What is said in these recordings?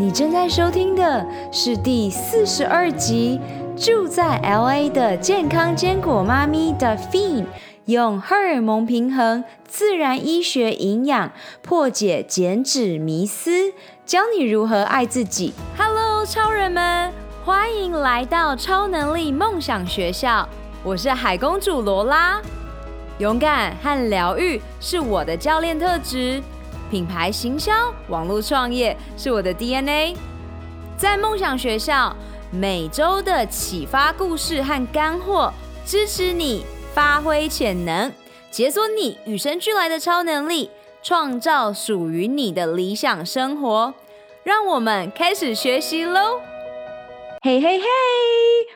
你正在收听的是第四十二集，住在 LA 的健康坚果妈咪 Daphine，用荷尔蒙平衡、自然医学营养破解减脂迷思，教你如何爱自己。Hello，超人们，欢迎来到超能力梦想学校，我是海公主罗拉。勇敢和疗愈是我的教练特质。品牌行销、网络创业是我的 DNA。在梦想学校，每周的启发故事和干货，支持你发挥潜能，解锁你与生俱来的超能力，创造属于你的理想生活。让我们开始学习喽！嘿嘿嘿，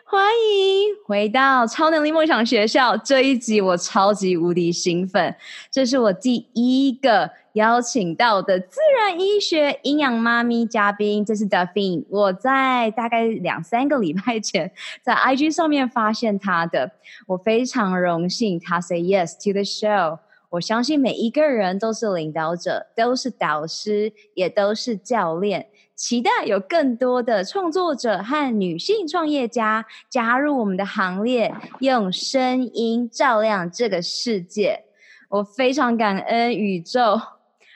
欢迎回到超能力梦想学校。这一集我超级无敌兴奋，这是我第一个。邀请到的自然医学营养妈咪嘉宾，这是 Daphine。我在大概两三个礼拜前在 IG 上面发现她的，我非常荣幸她 say yes to the show。我相信每一个人都是领导者，都是导师，也都是教练。期待有更多的创作者和女性创业家加入我们的行列，用声音照亮这个世界。我非常感恩宇宙。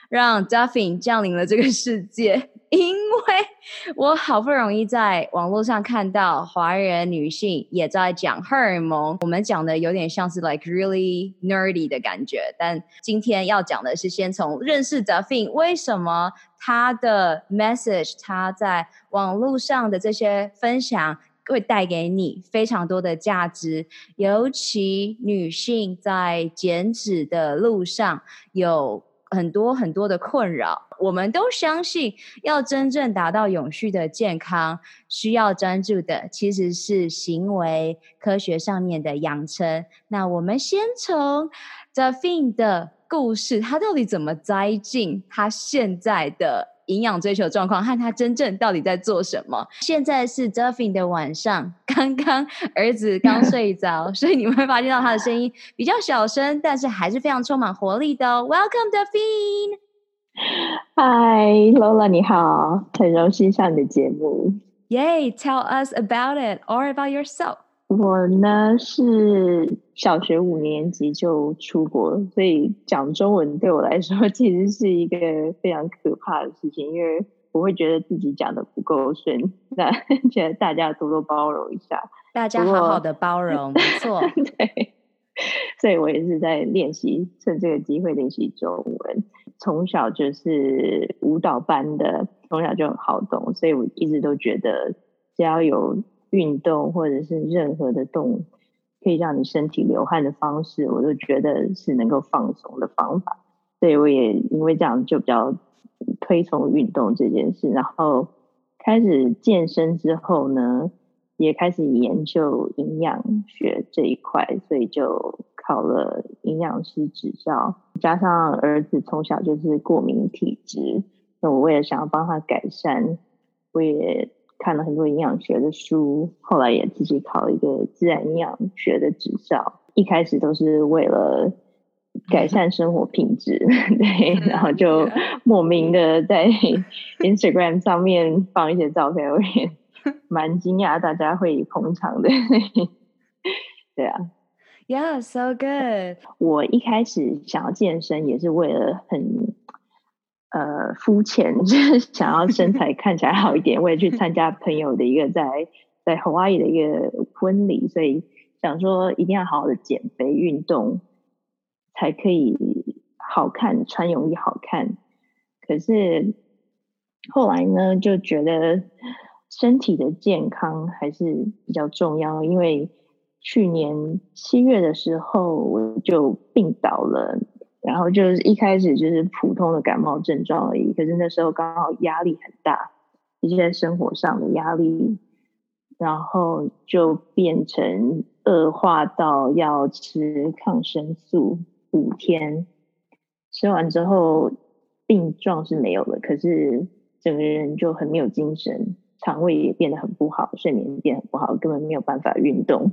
让 Daphine 降临了这个世界，因为我好不容易在网络上看到华人女性也在讲荷尔蒙，我们讲的有点像是 like really nerdy 的感觉，但今天要讲的是先从认识 Duffin，为什么他的 message，他在网络上的这些分享会带给你非常多的价值，尤其女性在减脂的路上有。很多很多的困扰，我们都相信，要真正达到永续的健康，需要专注的其实是行为科学上面的养成。那我们先从 The Finn 的故事，他到底怎么栽进他现在的？营养追求状况和他真正到底在做什么？现在是 Daphine 的晚上，刚刚儿子刚 睡着，所以你们会发现到他的声音比较小声，但是还是非常充满活力的哦。Welcome Daphine。Hi Lola，你好，很荣幸上你的节目。Yay，tell us about it or about yourself。我呢是小学五年级就出国，所以讲中文对我来说 其实是一个非常可怕的事情，因为我会觉得自己讲的不够顺，那 觉得大家多多包容一下，大家好好的包容，没错，对，所以我也是在练习，趁这个机会练习中文。从小就是舞蹈班的，从小就很好动，所以我一直都觉得只要有。运动或者是任何的动可以让你身体流汗的方式，我都觉得是能够放松的方法。所以我也因为这样就比较推崇运动这件事。然后开始健身之后呢，也开始研究营养学这一块，所以就考了营养师执照。加上儿子从小就是过敏体质，那我为了想要帮他改善，我也。看了很多营养学的书，后来也自己考了一个自然营养学的执照。一开始都是为了改善生活品质，对，然后就莫名的在 Instagram 上面放一些照片，我也 蛮惊讶大家会捧场的。对啊，Yeah, so good。我一开始想要健身也是为了很。呃，肤浅 就是想要身材看起来好一点。我也去参加朋友的一个在在 Hawaii 的一个婚礼，所以想说一定要好好的减肥运动，才可以好看，穿泳衣好看。可是后来呢，就觉得身体的健康还是比较重要，因为去年七月的时候我就病倒了。然后就是一开始就是普通的感冒症状而已，可是那时候刚好压力很大，一些生活上的压力，然后就变成恶化到要吃抗生素五天，吃完之后病状是没有了，可是整个人就很没有精神，肠胃也变得很不好，睡眠变得很不好，根本没有办法运动。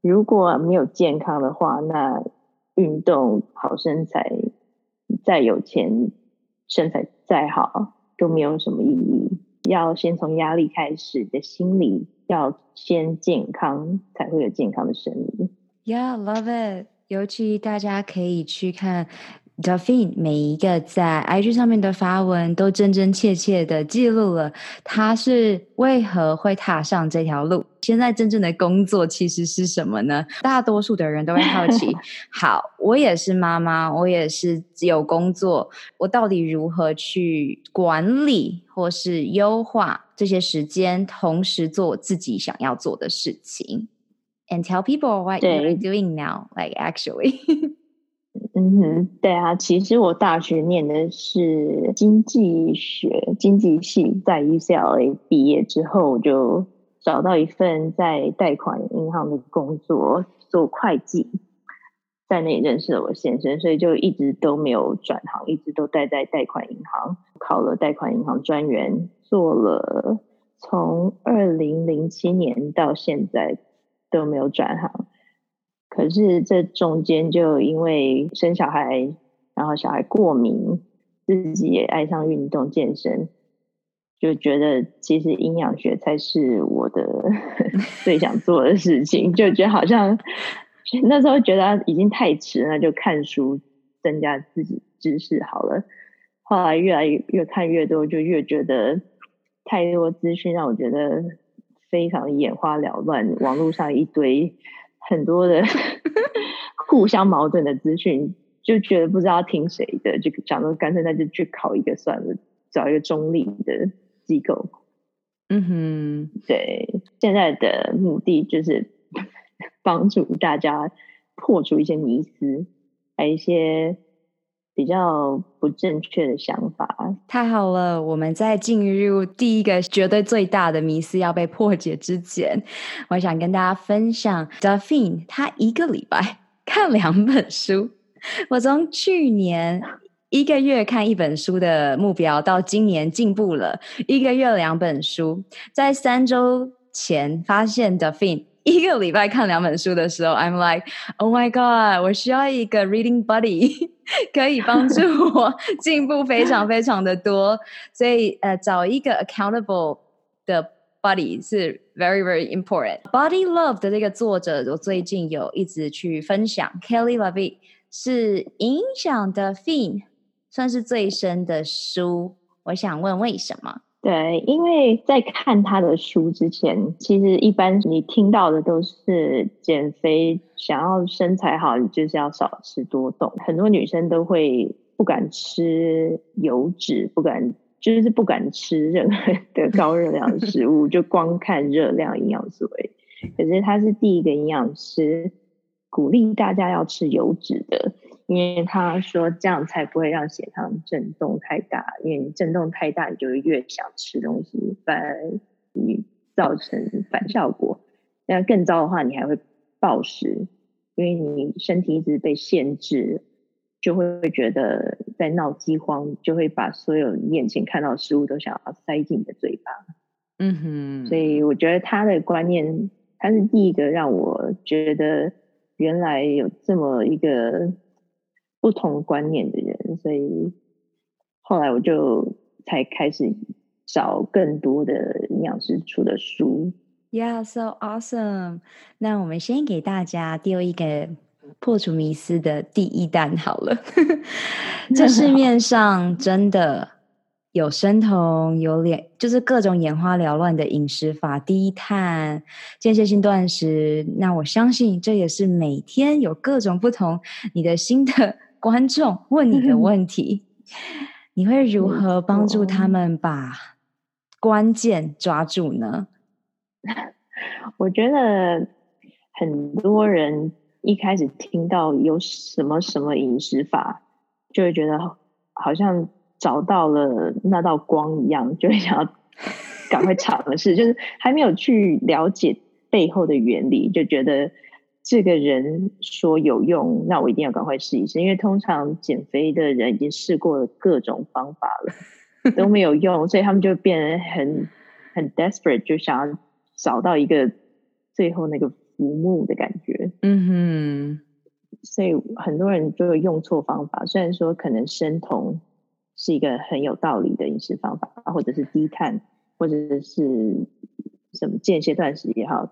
如果没有健康的话，那运动好身材，再有钱，身材再好都没有什么意义。要先从压力开始的心理，要先健康，才会有健康的生理。Yeah, love it. 尤其大家可以去看。Delphine 每一个在 IG 上面的发文，都真真切切的记录了他是为何会踏上这条路。现在真正的工作其实是什么呢？大多数的人都会好奇。好，我也是妈妈，我也是有工作，我到底如何去管理或是优化这些时间，同时做我自己想要做的事情？And tell people what you're doing now, like actually. 嗯哼，对啊，其实我大学念的是经济学、经济系，在 UCLA 毕业之后，就找到一份在贷款银行的工作，做会计，在那里认识了我先生，所以就一直都没有转行，一直都待在贷款银行，考了贷款银行专员，做了从二零零七年到现在都没有转行。可是这中间就因为生小孩，然后小孩过敏，自己也爱上运动健身，就觉得其实营养学才是我的 最想做的事情，就觉得好像那时候觉得已经太迟了，那就看书增加自己知识好了。后来越来越越看越多，就越觉得太多资讯让我觉得非常眼花缭乱，网络上一堆。很多的 互相矛盾的资讯，就觉得不知道听谁的，就讲说干脆那就去考一个算了，找一个中立的机构。嗯哼，对，现在的目的就是 帮助大家破除一些迷思，还有一些。比较不正确的想法。太好了！我们在进入第一个绝对最大的迷思要被破解之前，我想跟大家分享 d a f i n 他一个礼拜 看两本书。我从去年一个月看一本书的目标，到今年进步了一个月两本书。在三周前发现 Delphine 一个礼拜看两本书的时候，I'm like, oh my god，我需要一个 reading buddy。可以帮助我进步非常非常的多，所以呃，找一个 accountable 的 buddy 是 very very important。Body Love 的这个作者，我最近有一直去分享，Kelly LeVitt 是影响 Delphine 算是最深的书。我想问为什么？对，因为在看他的书之前，其实一般你听到的都是减肥，想要身材好，你就是要少吃多动。很多女生都会不敢吃油脂，不敢就是不敢吃任何的高热量的食物，就光看热量营养素。可是他是第一个营养师，鼓励大家要吃油脂的。因为他说这样才不会让血糖震动太大，因为你震动太大，你就会越想吃东西，反而你造成反效果。那更糟的话，你还会暴食，因为你身体一直被限制，就会觉得在闹饥荒，就会把所有眼前看到的食物都想要塞进你的嘴巴。嗯哼，所以我觉得他的观念，他是第一个让我觉得原来有这么一个。不同观念的人，所以后来我就才开始找更多的营养师出的书。Yeah, so awesome！那我们先给大家丢一个破除迷思的第一弹好了。这市面上真的有生酮，有脸，就是各种眼花缭乱的饮食法，低碳、间歇性断食。那我相信这也是每天有各种不同你的新的。观众问你的问题，你会如何帮助他们把关键抓住呢？我觉得很多人一开始听到有什么什么饮食法，就会觉得好像找到了那道光一样，就会想要赶快尝试，就是还没有去了解背后的原理，就觉得。这个人说有用，那我一定要赶快试一试，因为通常减肥的人已经试过了各种方法了，都 没有用，所以他们就变得很很 desperate，就想要找到一个最后那个浮木的感觉。嗯哼，所以很多人就会用错方法，虽然说可能生酮是一个很有道理的饮食方法，或者是低碳，或者是什么间歇断食也好，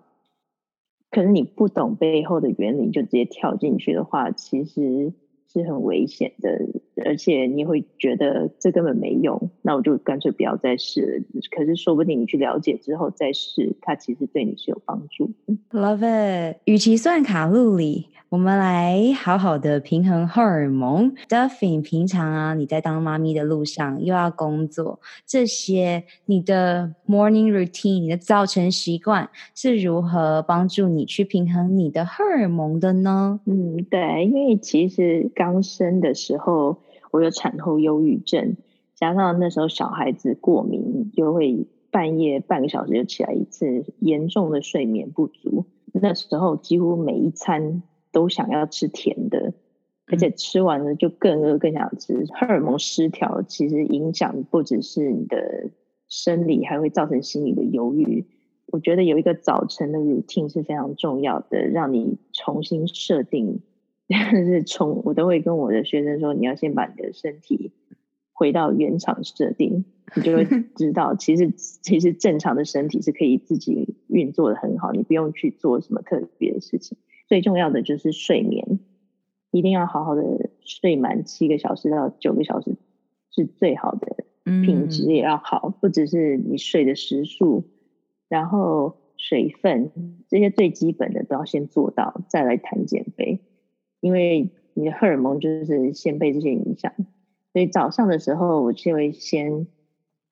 可是你不懂背后的原理就直接跳进去的话，其实。是很危险的，而且你会觉得这根本没用，那我就干脆不要再试了。可是说不定你去了解之后再试，它其实对你是有帮助的。Love it。与其算卡路里，我们来好好的平衡荷尔蒙。Duffy，平常啊，你在当妈咪的路上又要工作，这些你的 morning routine，你的早晨习惯是如何帮助你去平衡你的荷尔蒙的呢？嗯，对，因为其实刚生的时候我有产后忧郁症，加上那时候小孩子过敏，就会半夜半个小时就起来一次，严重的睡眠不足。那时候几乎每一餐。都想要吃甜的，而且吃完了就更饿，更想吃。荷尔蒙失调其实影响不只是你的生理，还会造成心理的忧郁。我觉得有一个早晨的 routine 是非常重要的，让你重新设定。是从我都会跟我的学生说，你要先把你的身体回到原厂设定，你就会 知道，其实其实正常的身体是可以自己运作的很好，你不用去做什么特别的事情。最重要的就是睡眠，一定要好好的睡满七个小时到九个小时是最好的，品质也要好，不只是你睡的时数，然后水分这些最基本的都要先做到，再来谈减肥，因为你的荷尔蒙就是先被这些影响，所以早上的时候我就会先。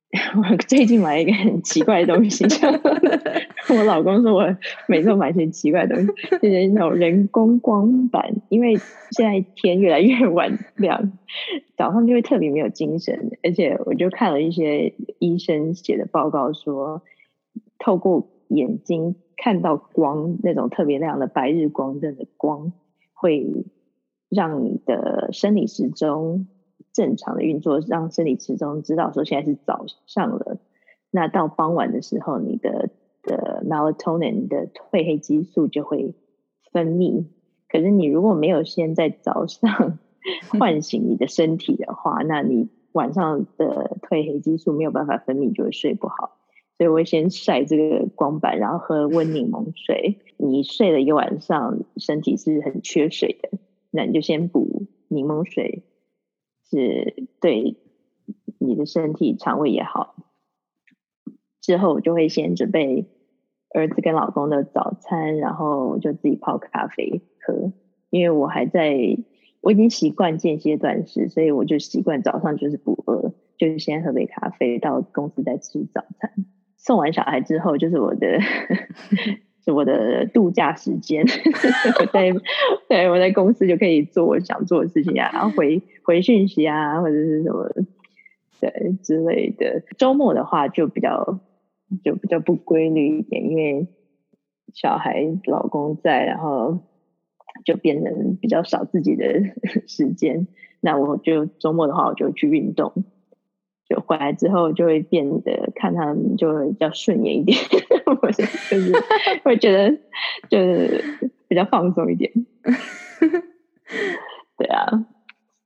我最近买了一个很奇怪的东西，我老公说我每次都买些奇怪的东西，就是那种人工光板。因为现在天越来越晚亮，早上就会特别没有精神，而且我就看了一些医生写的报告说，透过眼睛看到光，那种特别亮的白日光灯的光，会让你的生理时钟。正常的运作，让生理时钟知道说现在是早上了。那到傍晚的时候，你的的 melatonin 的褪黑激素就会分泌。可是你如果没有先在早上唤醒你的身体的话，那你晚上的褪黑激素没有办法分泌，就会睡不好。所以我会先晒这个光板，然后喝温柠檬水。你睡了一个晚上，身体是很缺水的，那你就先补柠檬水。是对你的身体、肠胃也好。之后我就会先准备儿子跟老公的早餐，然后就自己泡咖啡喝。因为我还在，我已经习惯间歇断食，所以我就习惯早上就是不饿，就是先喝杯咖啡，到公司再吃早餐。送完小孩之后，就是我的。是我的度假时间，我在对我在公司就可以做我想做的事情啊，然后回回讯息啊，或者是什么对之类的。周末的话就比较就比较不规律一点，因为小孩、老公在，然后就变成比较少自己的 时间。那我就周末的话，我就去运动。就回来之后，就会变得看他们就会比较顺眼一点，我就是会觉得就是比较放松一点。对啊，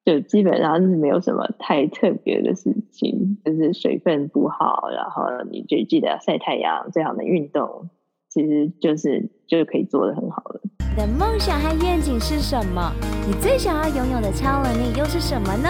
就基本上是没有什么太特别的事情，就是水分不好，然后你就记得要晒太阳，最好的运动其实就是就是可以做的很好了。你的梦想和愿景是什么？你最想要拥有的超能力又是什么呢？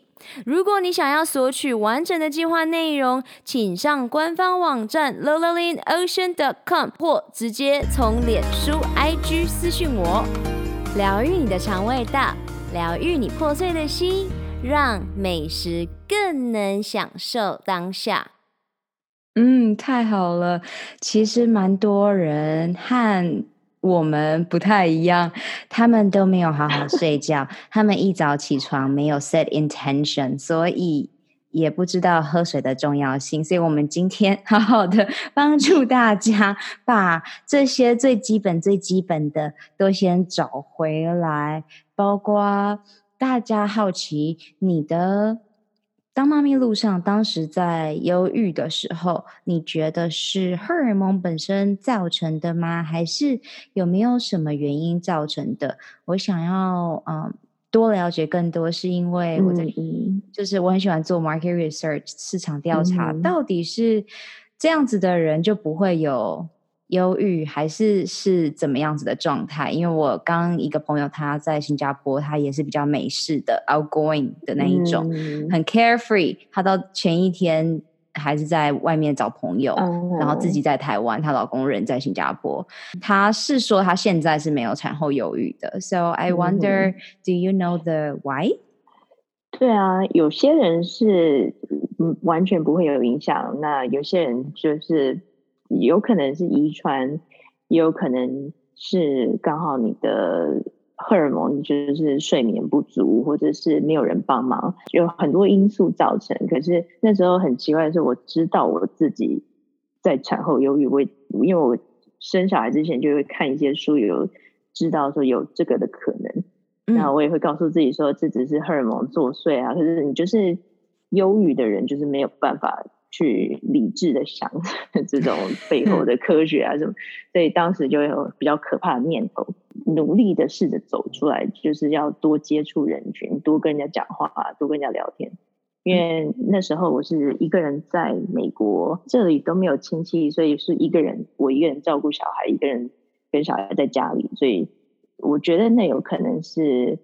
如果你想要索取完整的计划内容，请上官方网站 l o l a l i n o c e a n c o m 或直接从脸书 IG 私讯我。疗愈你的肠胃道，疗愈你破碎的心，让美食更能享受当下。嗯，太好了。其实蛮多人和我们不太一样，他们都没有好好睡觉，他们一早起床没有 set intention，所以也不知道喝水的重要性。所以我们今天好好的 帮助大家把这些最基本、最基本的都先找回来，包括大家好奇你的。当妈咪路上，当时在忧郁的时候，你觉得是荷尔蒙本身造成的吗？还是有没有什么原因造成的？我想要嗯多了解更多，是因为我在嗯，就是我很喜欢做 market research 市场调查，嗯，到底是这样子的人就不会有。忧郁还是是怎么样子的状态？因为我刚一个朋友他在新加坡，他也是比较美式的 outgoing 的那一种，嗯、很 carefree。他到前一天还是在外面找朋友，嗯、然后自己在台湾，她老公人在新加坡。他是说他现在是没有产后忧郁的。So I wonder,、嗯、do you know the why？对啊，有些人是完全不会有影响，那有些人就是。有可能是遗传，也有可能是刚好你的荷尔蒙就是睡眠不足，或者是没有人帮忙，有很多因素造成。可是那时候很奇怪的是，我知道我自己在产后忧郁，我因为我生小孩之前就会看一些书，有知道说有这个的可能。那、嗯、我也会告诉自己说，这只是荷尔蒙作祟啊。可是你就是忧郁的人，就是没有办法。去理智的想 这种背后的科学啊什么，所以当时就有比较可怕的念头，努力的试着走出来，就是要多接触人群，多跟人家讲话，多跟人家聊天。因为那时候我是一个人在美国，这里都没有亲戚，所以是一个人，我一个人照顾小孩，一个人跟小孩在家里，所以我觉得那有可能是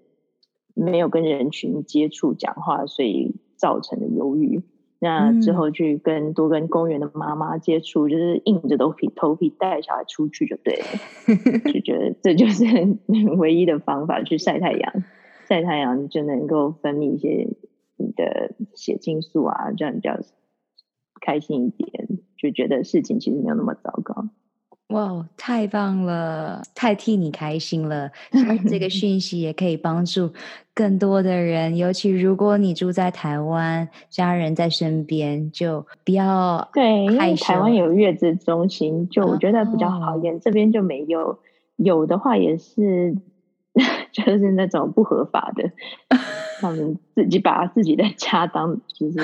没有跟人群接触讲话，所以造成的忧郁。那之后去跟多跟公园的妈妈接触，就是硬着头皮头皮带小孩出去就对了，就觉得这就是 唯一的方法，去晒太阳，晒太阳就能够分泌一些你的血清素啊，这样比较开心一点，就觉得事情其实没有那么糟糕。哇太棒了，太替你开心了！这个讯息也可以帮助更多的人，尤其如果你住在台湾，家人在身边，就不要对，因为台湾有月子中心，就我觉得比较好一点。Oh. 这边就没有，有的话也是，就是那种不合法的，他们自己把自己的 家当就是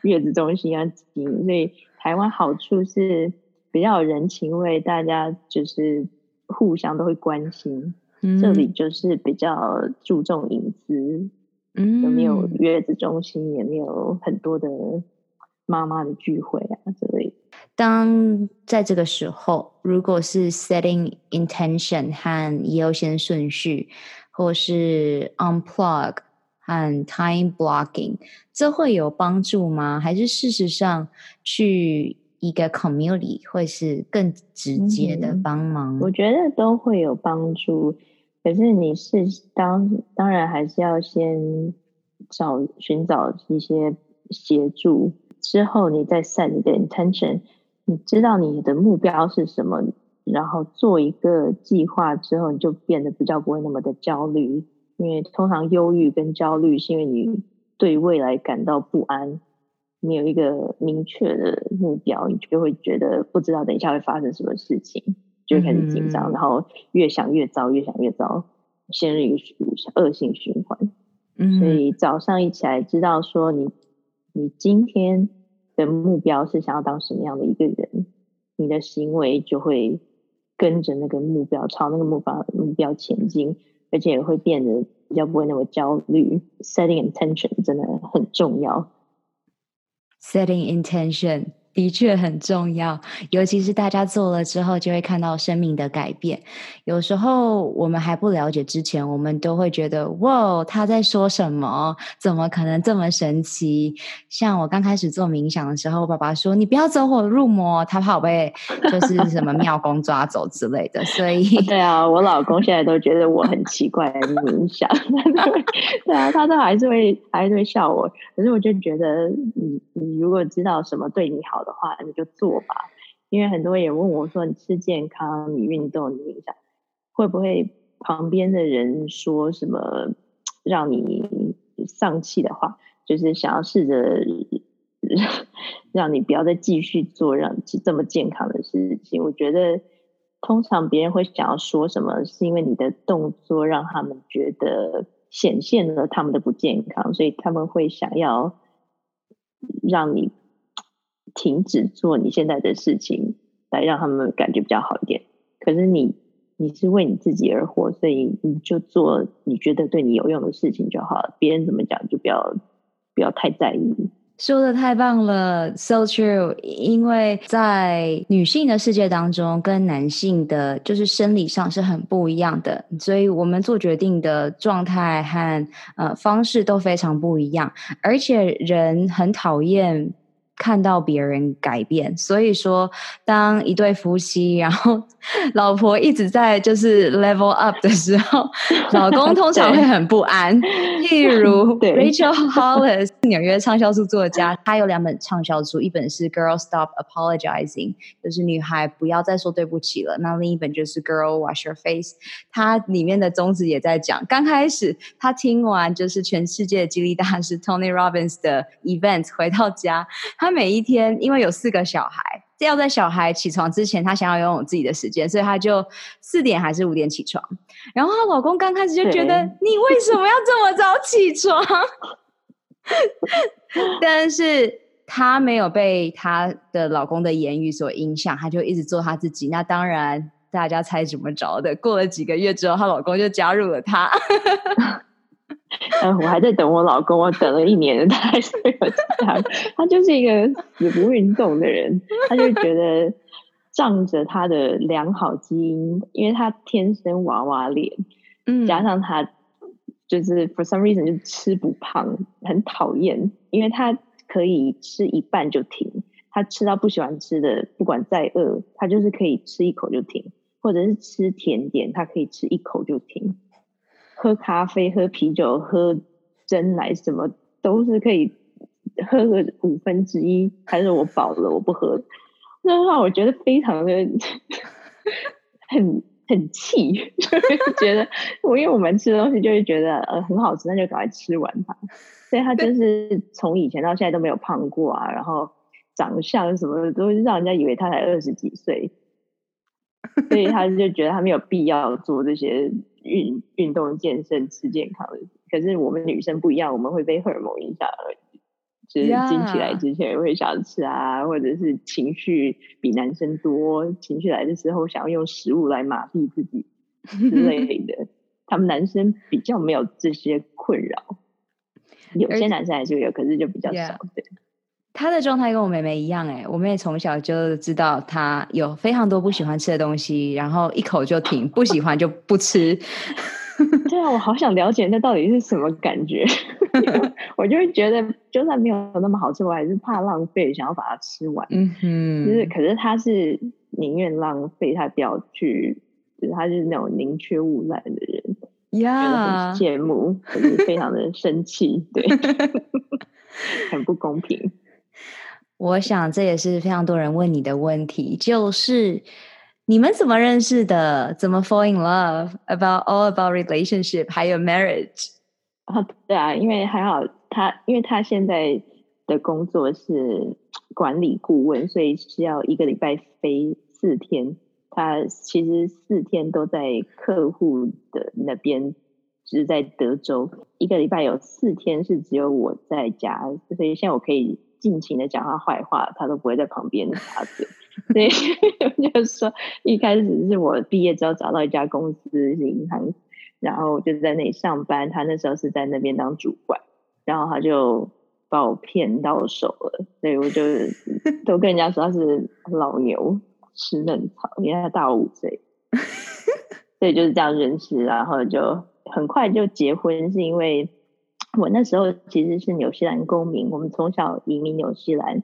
月子中心啊，所以台湾好处是。比较有人情味，大家就是互相都会关心。嗯、这里就是比较注重隐私，嗯，有没有月子中心，也没有很多的妈妈的聚会啊之类。当在这个时候，如果是 setting intention 和优先顺序，或是 unplug 和 time blocking，这会有帮助吗？还是事实上去？一个 community 会是更直接的帮忙，嗯，我觉得都会有帮助。可是你是当当然还是要先找寻找一些协助，之后你再 set 你的 intention，你知道你的目标是什么，然后做一个计划之后，你就变得比较不会那么的焦虑。因为通常忧郁跟焦虑是因为你对未来感到不安。你有一个明确的目标，你就会觉得不知道等一下会发生什么事情，就会开始紧张，嗯、然后越想越糟，越想越糟，陷入一个恶性循环。嗯，所以早上一起来，知道说你你今天的目标是想要当什么样的一个人，你的行为就会跟着那个目标，朝那个目标目标前进，而且也会变得比较不会那么焦虑。Setting intention 真的很重要。Setting intention 的确很重要，尤其是大家做了之后，就会看到生命的改变。有时候我们还不了解之前，我们都会觉得哇，他在说什么？怎么可能这么神奇？像我刚开始做冥想的时候，爸爸说：“你不要走火入魔，他怕我被就是什么庙公抓走之类的。”所以，对啊，我老公现在都觉得我很奇怪的冥想，对啊，他都还是会还是会笑我。可是我就觉得，你你如果知道什么对你好的话，你就做吧。因为很多人问我说：“你吃健康，你运动，你影响，会不会旁边的人说什么让你丧气的话？就是想要试着 让你不要再继续做让这么健康的事情。”我觉得，通常别人会想要说什么，是因为你的动作让他们觉得显现了他们的不健康，所以他们会想要让你。停止做你现在的事情，来让他们感觉比较好一点。可是你，你是为你自己而活，所以你就做你觉得对你有用的事情就好了。别人怎么讲，就不要不要太在意。说的太棒了，so true。因为在女性的世界当中，跟男性的就是生理上是很不一样的，所以我们做决定的状态和呃方式都非常不一样，而且人很讨厌。看到别人改变，所以说，当一对夫妻，然后老婆一直在就是 level up 的时候，老公通常会很不安。例如 Rachel Hollis，纽约畅销书作家，他有两本畅销书，一本是《Girl Stop Apologizing》，就是女孩不要再说对不起了。那另一本就是《Girl Wash Your Face》，它里面的宗旨也在讲，刚开始他听完就是全世界的激励大师 Tony Robbins 的 event，回到家。她每一天，因为有四个小孩，要在小孩起床之前，她想要拥有自己的时间，所以她就四点还是五点起床。然后她老公刚开始就觉得，你为什么要这么早起床？但是她没有被她的老公的言语所影响，她就一直做她自己。那当然，大家猜怎么着的？过了几个月之后，她老公就加入了她。嗯，我还在等我老公，我等了一年，他还是没有他。他就是一个死不运动的人，他就觉得仗着他的良好基因，因为他天生娃娃脸，嗯，加上他就是 for some reason 就吃不胖，很讨厌，因为他可以吃一半就停，他吃到不喜欢吃的，不管再饿，他就是可以吃一口就停，或者是吃甜点，他可以吃一口就停。喝咖啡、喝啤酒、喝珍奶，什么都是可以喝个五分之一。还是我饱了，我不喝。那让我觉得非常的 很很气，就是觉得我因为我们吃东西就会觉得呃很好吃，那就赶快吃完它。所以他就是从以前到现在都没有胖过啊，然后长相什么的都让人家以为他才二十几岁，所以他就觉得他没有必要做这些。运运动、健身、吃健康的，可是我们女生不一样，我们会被荷尔蒙影响，就是经期来之前会想吃啊.或者是情绪比男生多，情绪来的时候想要用食物来麻痹自己之类 的。他们男生比较没有这些困扰，有些男生还是有，可是就比较少。Yeah. 对。他的状态跟我妹妹一样，哎，我妹妹从小就知道她有非常多不喜欢吃的东西，然后一口就停，不喜欢就不吃。对啊，我好想了解那到底是什么感觉。我就是觉得，就算没有那么好吃，我还是怕浪费，想要把它吃完。嗯哼，就是可是他是宁愿浪费，他不要去，就是他就是那种宁缺毋滥的人。呀，很羡慕，可是非常的生气，对，很不公平。我想这也是非常多人问你的问题，就是你们怎么认识的？怎么 fall in love？About all about relationship，还有 marriage？啊，对啊，因为还好他，因为他现在的工作是管理顾问，所以是要一个礼拜飞四天。他其实四天都在客户的那边，只是在德州，一个礼拜有四天是只有我在家，所以现在我可以。尽情的讲他坏话，他都不会在旁边插嘴。所以 就是说，一开始是我毕业之后找到一家公司是银行，然后就在那里上班。他那时候是在那边当主管，然后他就把我骗到手了，所以我就都跟人家说他是老牛吃嫩草，因为他大我五岁，所以就是这样认识，然后就很快就结婚，是因为我那时候其实是纽西兰公民，我们从小移民纽西兰，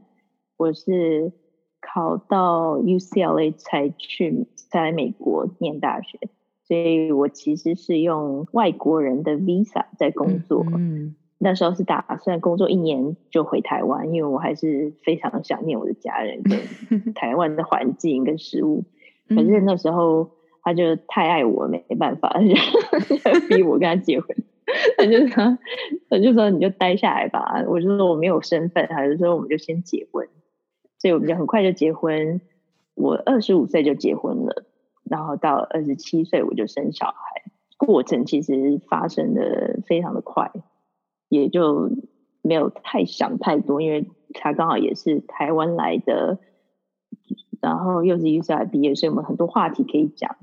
我是考到 UCLA 才去才来美国念大学，所以我其实是用外国人的 visa 在工作。嗯。那时候是打算工作一年就回台湾，因为我还是非常想念我的家人跟 台湾的环境跟食物。可是那时候他就太爱我，没办法，就 逼我跟他结婚。他就说：“他就说你就待下来吧。”我就说我没有身份，他就说我们就先结婚。所以我们就很快就结婚。我二十五岁就结婚了，然后到二十七岁我就生小孩。过程其实发生的非常的快。也就没有太想太多，因为他刚好也是台湾来的，然后又是 UCLA 毕业，所以我们很多话题可以讲。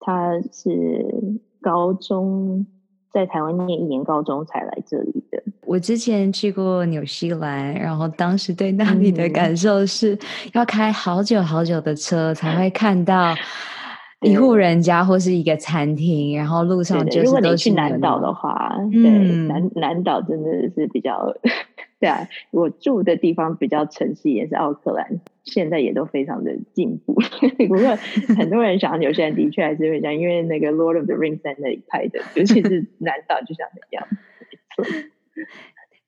他是高中在台湾念一年高中才来这里的。我之前去过纽西兰，然后当时对那里的感受是要开好久好久的车才会看到。一户人家或是一个餐厅，然后路上就是都是。如果你去南岛的话，嗯、对南南岛真的是比较，对啊，我住的地方比较城市，也是奥克兰，现在也都非常的进步。不过很多人想纽西兰的确还是会这样，因为那个《Lord of the Rings》在那里拍的，尤其是南岛，就像那样。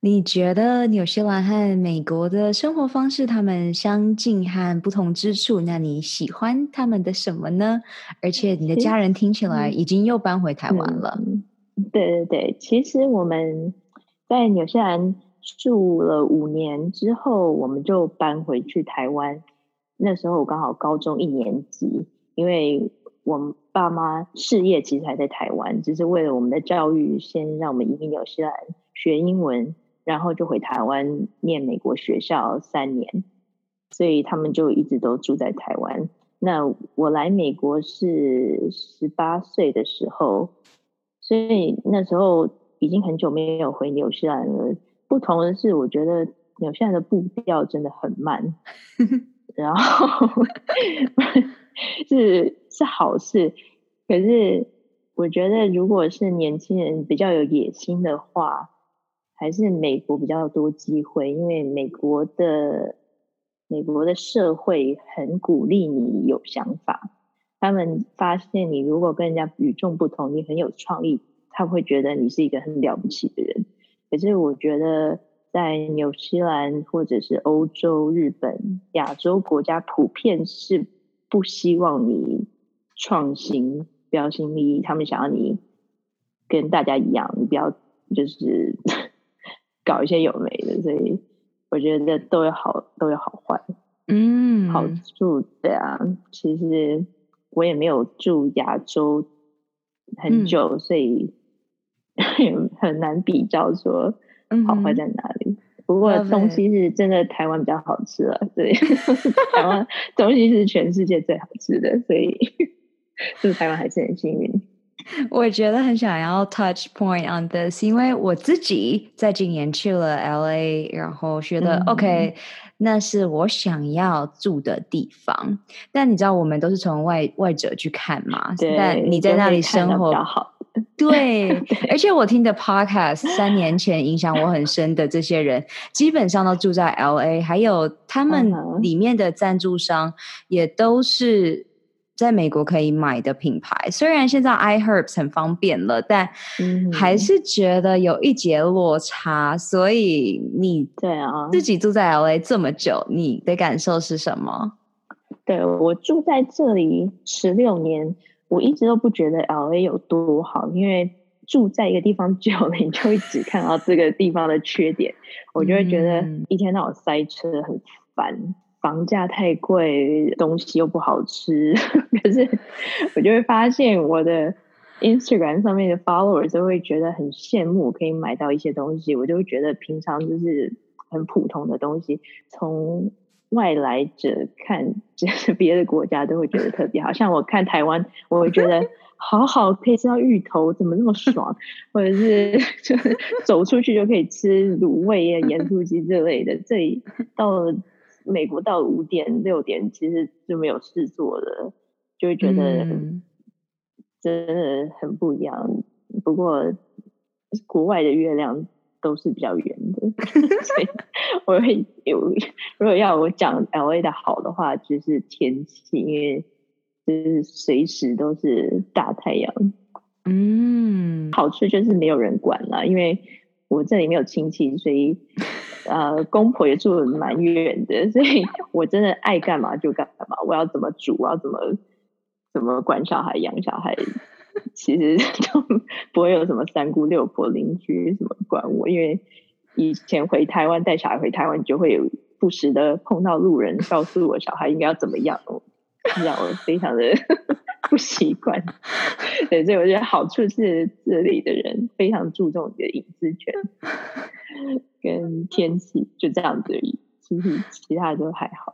你觉得纽西兰和美国的生活方式，他们相近和不同之处？那你喜欢他们的什么呢？而且你的家人听起来已经又搬回台湾了。对对对，其实我们在纽西兰住了五年之后，我们就搬回去台湾。那时候我刚好高中一年级，因为我们爸妈事业其实还在台湾，只是为了我们的教育，先让我们移民纽西兰学英文。然后就回台湾念美国学校三年，所以他们就一直都住在台湾。那我来美国是十八岁的时候，所以那时候已经很久没有回纽西兰了。不同的是，我觉得纽西兰的步调真的很慢，然后是是好事。可是我觉得，如果是年轻人比较有野心的话，还是美国比较多机会，因为美国的美国的社会很鼓励你有想法。他们发现你如果跟人家与众不同，你很有创意，他会觉得你是一个很了不起的人。可是我觉得在纽西兰或者是欧洲、日本、亚洲国家，普遍是不希望你创新、标新立异。他们想要你跟大家一样，你不要就是。搞一些有没的，所以我觉得都有好都有好坏，嗯，好处的啊。其实我也没有住亚洲很久，嗯、所以 很难比较说好坏在哪里。嗯、不过东西是真的台湾比较好吃了，对，台湾东西是全世界最好吃的，所以 住台湾还是很幸运。我觉得很想要 touch point on this，因为我自己在今年去了 LA，然后觉得、嗯、OK，那是我想要住的地方。但你知道，我们都是从外外者去看嘛。对。但你在那里生活，对。而且我听的 podcast 三年前影响我很深的这些人，基本上都住在 LA，还有他们里面的赞助商也都是。在美国可以买的品牌，虽然现在 iHerbs 很方便了，但还是觉得有一截落差。所以你对啊，自己住在 LA 这么久，你的感受是什么？对，我住在这里十六年，我一直都不觉得 LA 有多好，因为住在一个地方久了，你就会只看到这个地方的缺点，我就会觉得一天到晚塞车很烦。房价太贵，东西又不好吃，可是我就会发现我的 Instagram 上面的 followers 都会觉得很羡慕，可以买到一些东西，我就会觉得平常就是很普通的东西，从外来者看，就是别的国家都会觉得特别好，像我看台湾，我会觉得 好好可以吃到芋头，怎么那么爽？或者是 就是走出去就可以吃卤味啊、盐酥鸡之类的。这里到了美国到了五点六点，其实就没有事做了，就会觉得真的很不一样。不过国外的月亮都是比较远的，所以我会有如果要我讲 LA 的好的话，就是天气，因为。就是随时都是大太阳，嗯，好处就是没有人管了，因为我这里没有亲戚，所以 呃，公婆也住得蛮远的，所以我真的爱干嘛就干嘛，我要怎么煮，我要怎么怎么管小孩、养小孩，其实就不会有什么三姑六婆、邻居什么管我，因为以前回台湾带小孩回台湾，就会有不时的碰到路人告诉我小孩应该要怎么样。让我非常的 不习惯，对，所以我觉得好处是这里的人非常注重你的隐私权跟天气，就这样子而已，其实其他都还好。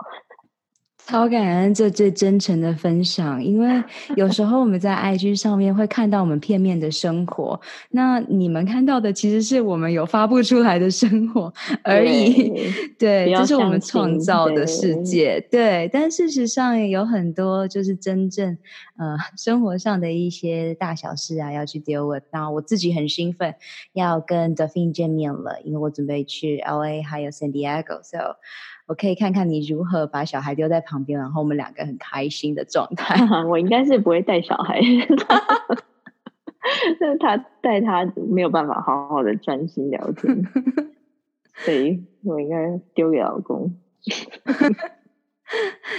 超感恩这最真诚的分享，因为 有时候我们在 IG 上面会看到我们片面的生活，那你们看到的其实是我们有发布出来的生活 而已。对，对，这是我们创造的世界。对，对，但事实上有很多就是真正呃生活上的一些大小事啊要去 deal with。那我自己很兴奋要跟 Delphine 见面了，因为我准备去 LA 还有 San Diego，so。我可以看看你如何把小孩丢在旁边，然后我们两个很开心的状态。我应该是不会带小孩，但是他带他没有办法好好的专心聊天，所以我应该丢给老公。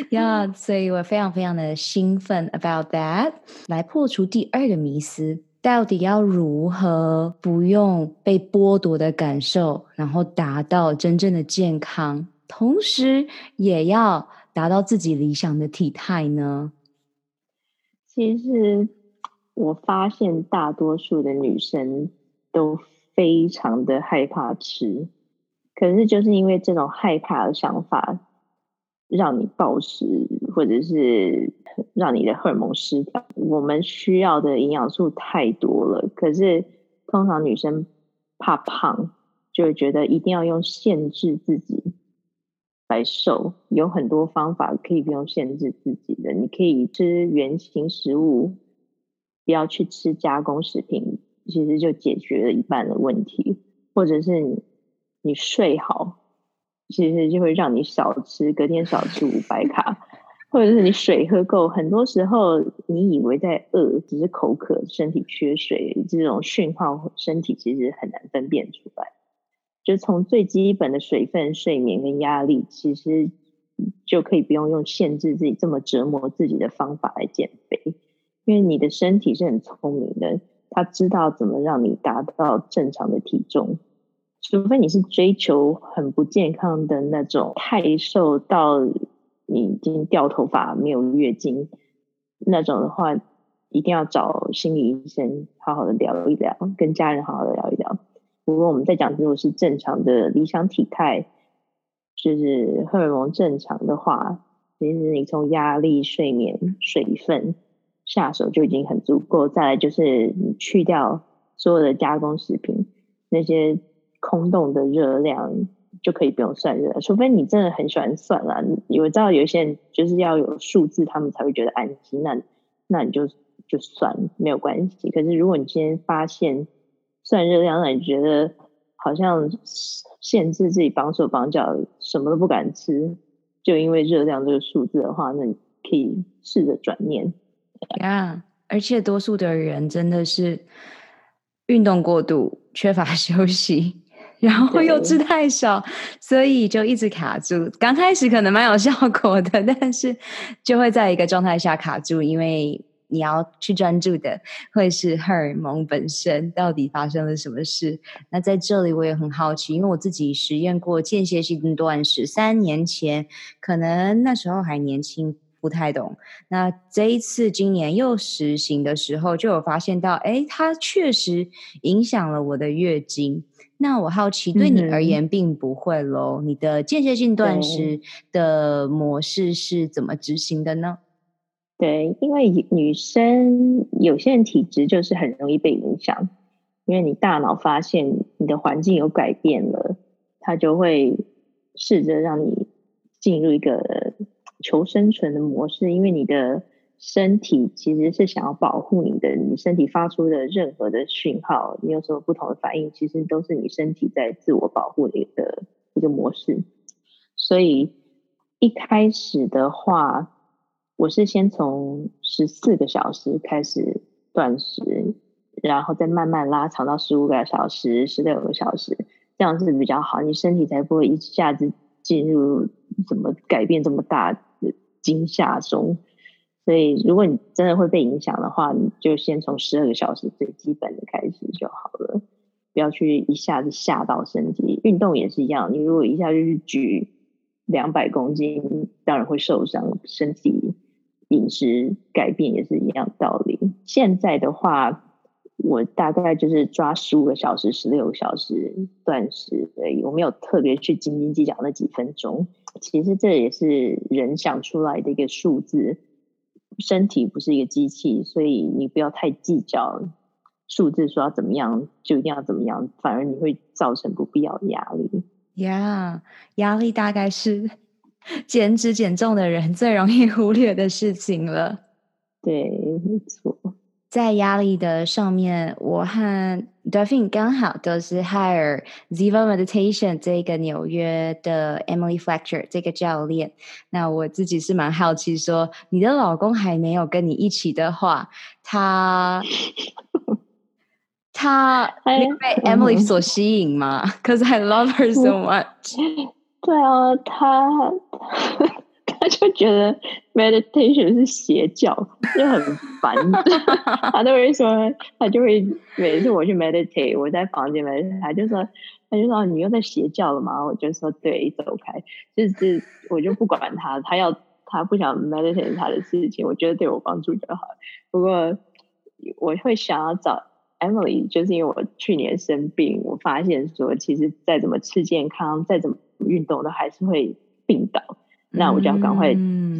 呀，yeah, 所以我非常非常的兴奋 about that。来破除第二个迷思，到底要如何不用被剥夺的感受，然后达到真正的健康？同时也要达到自己理想的体态呢？其实我发现大多数的女生都非常的害怕吃，可是就是因为这种害怕的想法，让你暴食，或者是让你的荷尔蒙失调。我们需要的营养素太多了，可是通常女生怕胖，就会觉得一定要用限制自己。来瘦有很多方法可以不用限制自己的，你可以吃原型食物，不要去吃加工食品，其实就解决了一半的问题。或者是你，你睡好，其实就会让你少吃，隔天少吃五百卡。或者是你水喝够，很多时候你以为在饿，只是口渴，身体缺水，这种讯号身体其实很难分辨出来。就从最基本的水分、睡眠跟压力，其实就可以不用用限制自己这么折磨自己的方法来减肥，因为你的身体是很聪明的，他知道怎么让你达到正常的体重。除非你是追求很不健康的那种，太瘦到你已经掉头发、没有月经那种的话，一定要找心理医生好好的聊一聊，跟家人好好的聊一聊。如果我们在讲，如果是正常的理想体态，就是荷尔蒙正常的话，其实你从压力、睡眠、水分下手就已经很足够。再来就是你去掉所有的加工食品，那些空洞的热量就可以不用算热，除非你真的很喜欢算了。我知道有些人就是要有数字，他们才会觉得安心。那那你就就算没有关系。可是如果你今天发现，算热量，让你觉得好像限制自己绑手绑脚，什么都不敢吃，就因为热量这个数字的话，那你可以试着转念。呀，yeah, 而且多数的人真的是运动过度，缺乏 休息，然后又吃太少，所以就一直卡住。刚开始可能蛮有效果的，但是就会在一个状态下卡住，因为。你要去专注的会是荷尔蒙本身到底发生了什么事？那在这里我也很好奇，因为我自己实验过间歇性断食，三年前可能那时候还年轻，不太懂。那这一次今年又实行的时候，就有发现到，哎，它确实影响了我的月经。那我好奇，对你而言并不会喽？嗯、你的间歇性断食的模式是怎么执行的呢？对，因为女生有些人体质就是很容易被影响，因为你大脑发现你的环境有改变了，它就会试着让你进入一个求生存的模式，因为你的身体其实是想要保护你的，你身体发出的任何的讯号，你有什么不同的反应，其实都是你身体在自我保护的一个一个模式。所以一开始的话，我是先从十四个小时开始断食，然后再慢慢拉长到十五个小时、十六个小时，这样是比较好，你身体才不会一下子进入怎么改变这么大的惊吓中。所以，如果你真的会被影响的话，你就先从十二个小时最基本的开始就好了，不要去一下子吓到身体。运动也是一样，你如果一下就去举两百公斤，当然会受伤，身体。饮食改变也是一样道理。现在的话，我大概就是抓十五个小时、十六个小时断食而已，我没有特别去斤斤计较那几分钟。其实这也是人想出来的一个数字，身体不是一个机器，所以你不要太计较数字，说要怎么样就一定要怎么样，反而你会造成不必要的压力。呀，压力大概是。减脂减重的人最容易 忽略的事情了。对，没错。在压力的上面，我和 Daphne 刚好都是 hire Ziva Meditation 这个纽约的 Emily Fletcher 这个教练。那我自己是蛮好奇说，说你的老公还没有跟你一起的话，他他 被 Emily 所吸引吗？Cause I love her so much。对啊，他他就觉得 meditation 是邪教，就很烦。他都会说，他就会每次我去 meditate，我在房间 meditate，他就说，他就说你又在邪教了嘛？我就说对，走开。就是我就不管他，他要他不想 meditate 他的事情，我觉得对我帮助就好。不过我会想要找 Emily，就是因为我去年生病，我发现说，其实再怎么吃健康，再怎么运动都还是会病倒，那我就要赶快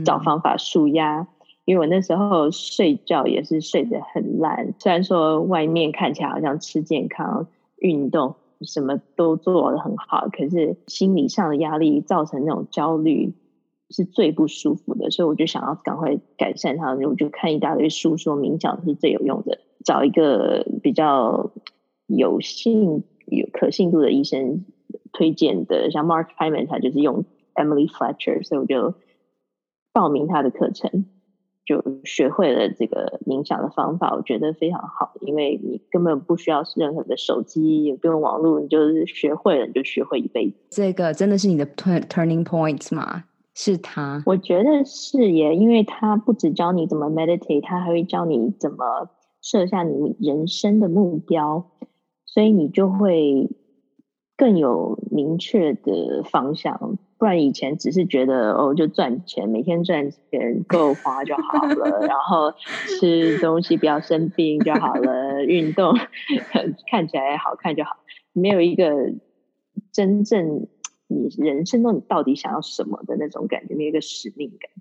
找方法舒压。嗯、因为我那时候睡觉也是睡得很烂，虽然说外面看起来好像吃健康、运动什么都做得很好，可是心理上的压力造成那种焦虑是最不舒服的，所以我就想要赶快改善它。我就看一大堆书，说冥想是最有用的，找一个比较有信、有可信度的医生。推荐的像 Mark Hyman，他就是用 Emily Fletcher，所以我就报名他的课程，就学会了这个冥想的方法，我觉得非常好，因为你根本不需要任何的手机，也不用网络，你就是学会了，你就学会一辈子。这个真的是你的 turning points 吗？是他？我觉得是耶，因为他不只教你怎么 meditate，他还会教你怎么设下你人生的目标，所以你就会。更有明确的方向，不然以前只是觉得哦，就赚钱，每天赚钱够花就好了，然后吃东西不要生病就好了，运动 看起来好看就好，没有一个真正你人生中你到底想要什么的那种感觉，没有一个使命感。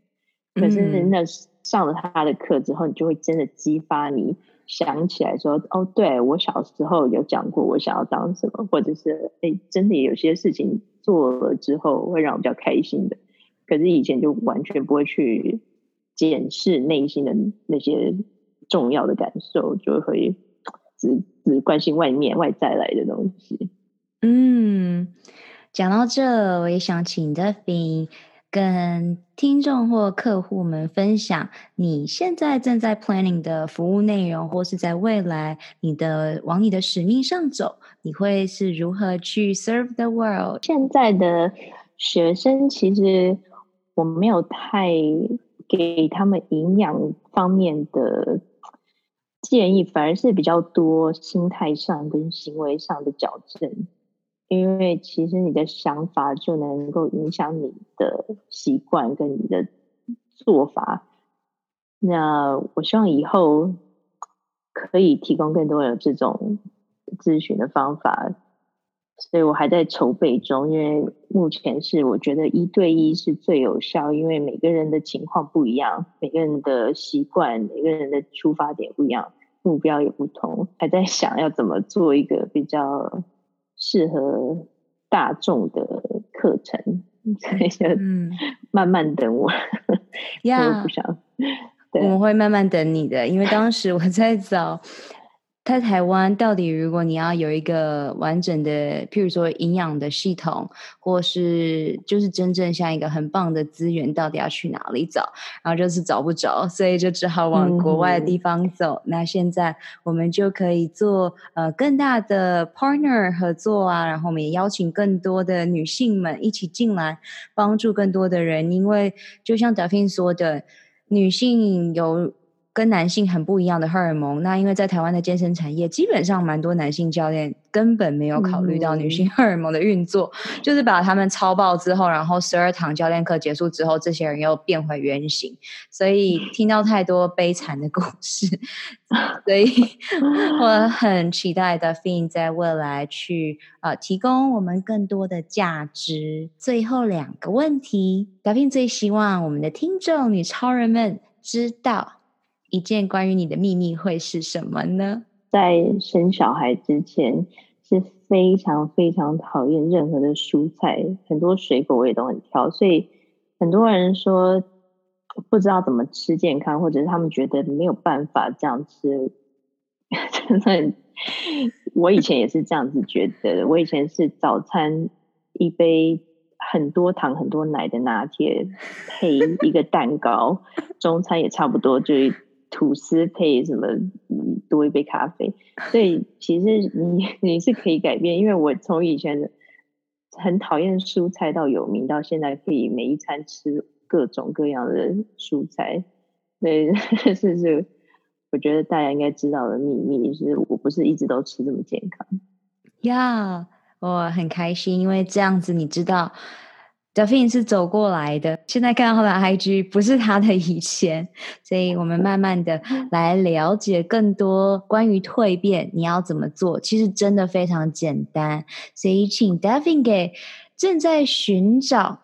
可是那上了他的课之后，你就会真的激发你。想起来说哦，对，我小时候有讲过我想要当什么，或者是哎，真的有些事情做了之后会让我比较开心的。可是以前就完全不会去检视内心的那些重要的感受，就会只只关心外面外在来的东西。嗯，讲到这，我也想请 Daphne 跟听众或客户们分享你现在正在 planning 的服务内容，或是在未来你的往你的使命上走，你会是如何去 serve the world？现在的学生其实我没有太给他们营养方面的建议，反而是比较多心态上跟行为上的矫正。因为其实你的想法就能够影响你的习惯跟你的做法。那我希望以后可以提供更多的这种咨询的方法，所以我还在筹备中，因为目前是我觉得一对一是最有效，因为每个人的情况不一样，每个人的习惯，每个人的出发点不一样，目标也不同，还在想要怎么做一个比较适合大众的课程，所以就慢慢等我，呀、我不想，我们会慢慢等你的，因为当时我在找。在台湾，到底如果你要有一个完整的，譬如说营养的系统，或是就是真正像一个很棒的资源，到底要去哪里找？然后就是找不着，所以就只好往国外的地方走。嗯、那现在我们就可以做呃更大的 partner 合作啊，然后我们也邀请更多的女性们一起进来，帮助更多的人。因为就像 Daphine 说的，女性有。跟男性很不一样的荷尔蒙，那因为在台湾的健身产业，基本上蛮多男性教练根本没有考虑到女性荷尔蒙的运作，嗯、就是把他们操爆之后，然后十二堂教练课结束之后，这些人又变回原形，所以听到太多悲惨的故事，所以我很期待 Daphine 在未来去呃提供我们更多的价值。最后两个问题，Daphine 最希望我们的听众女超人们知道。一件关于你的秘密会是什么呢？在生小孩之前是非常非常讨厌任何的蔬菜，很多水果我也都很挑，所以很多人说不知道怎么吃健康，或者是他们觉得没有办法这样吃。真的，我以前也是这样子觉得。我以前是早餐一杯很多糖很多奶的拿铁配一个蛋糕，中餐也差不多就。吐司配什么？多一杯咖啡。所以其实你 你是可以改变，因为我从以前很讨厌蔬菜到有名，到现在可以每一餐吃各种各样的蔬菜。对，是是，我觉得大家应该知道的秘密是，我不是一直都吃这么健康。呀，我很开心，因为这样子你知道。Daphine 是走过来的，现在看到他的 IG 不是他的以前，所以我们慢慢的来了解更多关于蜕变，你要怎么做？其实真的非常简单，所以请 Daphine 给正在寻找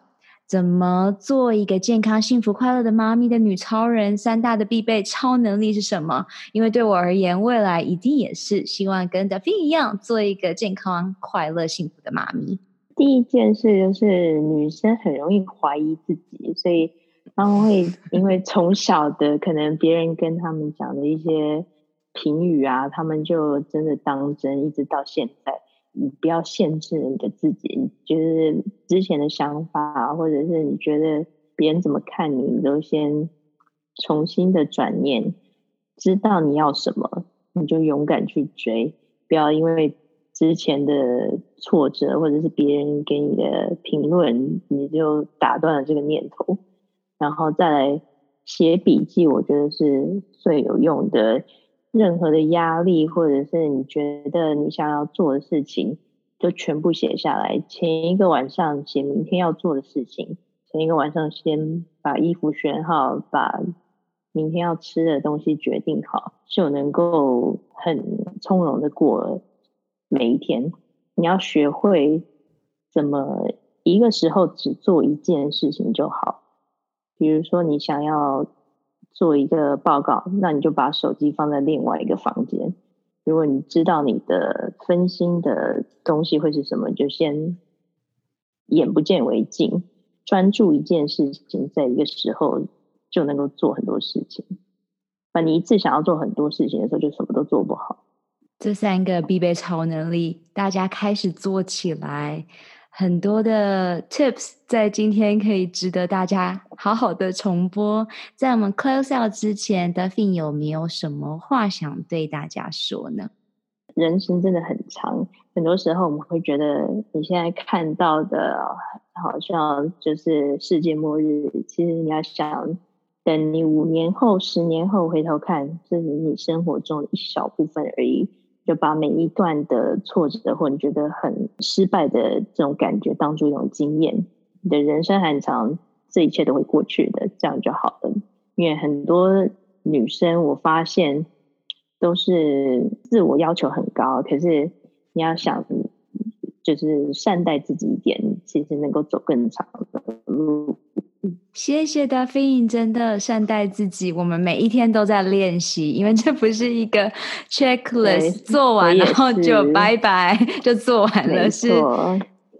怎么做一个健康、幸福、快乐的妈咪的女超人三大的必备超能力是什么？因为对我而言，未来一定也是希望跟 Daphine 一样，做一个健康、快乐、幸福的妈咪。第一件事就是女生很容易怀疑自己，所以他们会 因为从小的可能别人跟他们讲的一些评语啊，他们就真的当真，一直到现在。你不要限制你的自己，就是之前的想法，或者是你觉得别人怎么看你，你都先重新的转念，知道你要什么，你就勇敢去追，不要因为。之前的挫折，或者是别人给你的评论，你就打断了这个念头，然后再来写笔记，我觉得是最有用的。任何的压力，或者是你觉得你想要做的事情，就全部写下来。前一个晚上写明天要做的事情，前一个晚上先把衣服选好，把明天要吃的东西决定好，就能够很从容的过每一天，你要学会怎么一个时候只做一件事情就好。比如说，你想要做一个报告，那你就把手机放在另外一个房间。如果你知道你的分心的东西会是什么，就先眼不见为净，专注一件事情，在一个时候就能够做很多事情。那你一次想要做很多事情的时候，就什么都做不好。这三个必备超能力，大家开始做起来。很多的 tips 在今天可以值得大家好好的重播。在我们 close out 之前，Davfin 有没有什么话想对大家说呢？人生真的很长，很多时候我们会觉得你现在看到的好像就是世界末日，其实你要想。等你五年后、十年后回头看，这是你生活中一小部分而已。就把每一段的挫折或你觉得很失败的这种感觉当做一种经验。你的人生很长，这一切都会过去的，这样就好了。因为很多女生，我发现都是自我要求很高，可是你要想，就是善待自己一点，其实能够走更长的路。谢谢 Daphne，真的善待自己。我们每一天都在练习，因为这不是一个 checklist，做完然后就拜拜，就做完了。是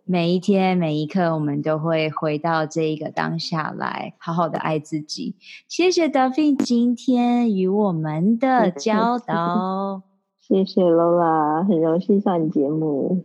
每一天每一刻，我们都会回到这一个当下来，好好的爱自己。谢谢 Daphne 今天与我们的教导。谢谢 Lola，很荣幸上你节目。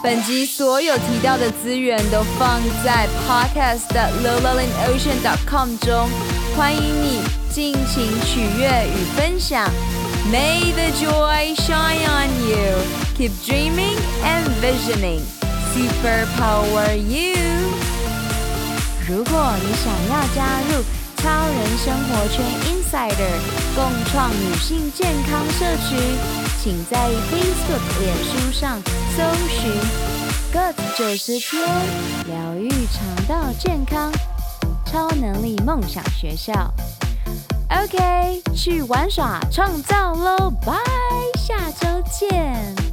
本集所有提到的资源都放在 podcast 的 lolalinocean.com 中，欢迎你尽情取阅与分享。May the joy shine on you. Keep dreaming and visioning. Superpower you. 如果你想要加入超人生活圈 Insider 共创女性健康社群。请在 facebook 脸书上搜寻 good 九十天疗愈肠道健康超能力梦想学校。Ok 去玩耍创造喽拜下周见。